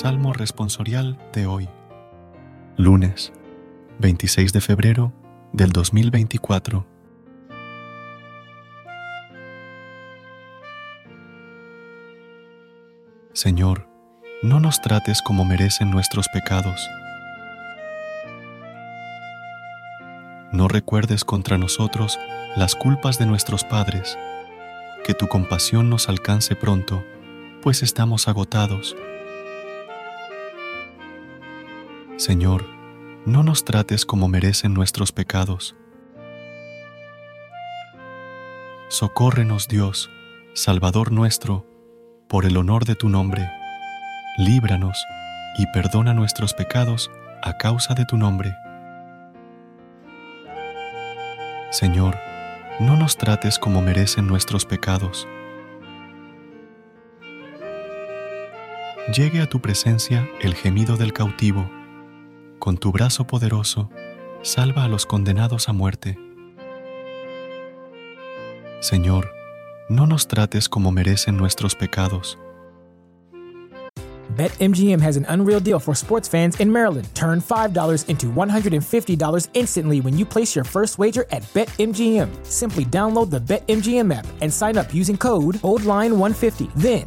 Salmo responsorial de hoy, lunes 26 de febrero del 2024. Señor, no nos trates como merecen nuestros pecados. No recuerdes contra nosotros las culpas de nuestros padres. Que tu compasión nos alcance pronto, pues estamos agotados. Señor, no nos trates como merecen nuestros pecados. Socórrenos Dios, Salvador nuestro, por el honor de tu nombre. Líbranos y perdona nuestros pecados a causa de tu nombre. Señor, no nos trates como merecen nuestros pecados. Llegue a tu presencia el gemido del cautivo con tu brazo poderoso, salva a los condenados a muerte. Señor, no nos trates como merecen nuestros pecados. BetMGM has an unreal deal for sports fans in Maryland. Turn $5 into $150 instantly when you place your first wager at BetMGM. Simply download the BetMGM app and sign up using code OldLine150. Then,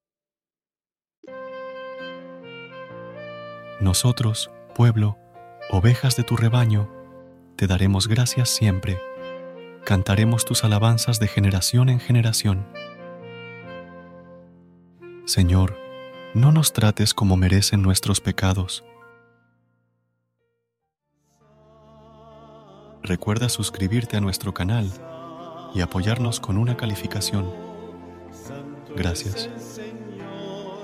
Nosotros, pueblo, ovejas de tu rebaño, te daremos gracias siempre. Cantaremos tus alabanzas de generación en generación. Señor, no nos trates como merecen nuestros pecados. Recuerda suscribirte a nuestro canal y apoyarnos con una calificación. Gracias.